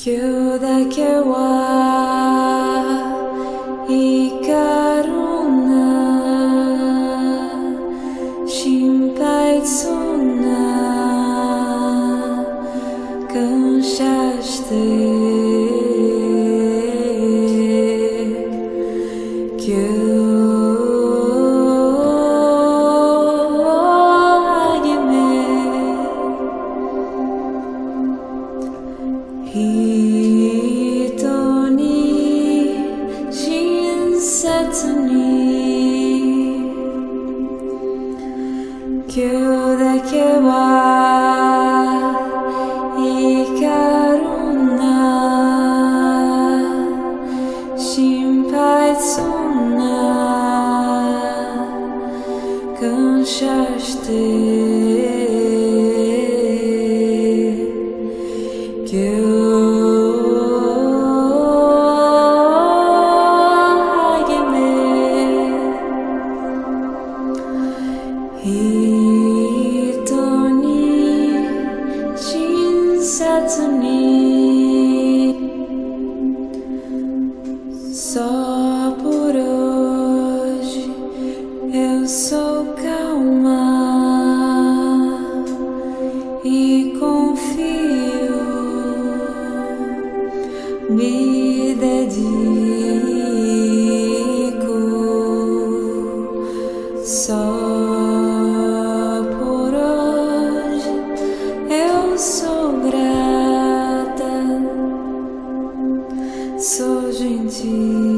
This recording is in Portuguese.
今日だけは人に親切に。今日だけは怒るな。心配そんな。感謝して。sou calma e confio, me dedico só. por hoje eu sou grata, Sou gentil.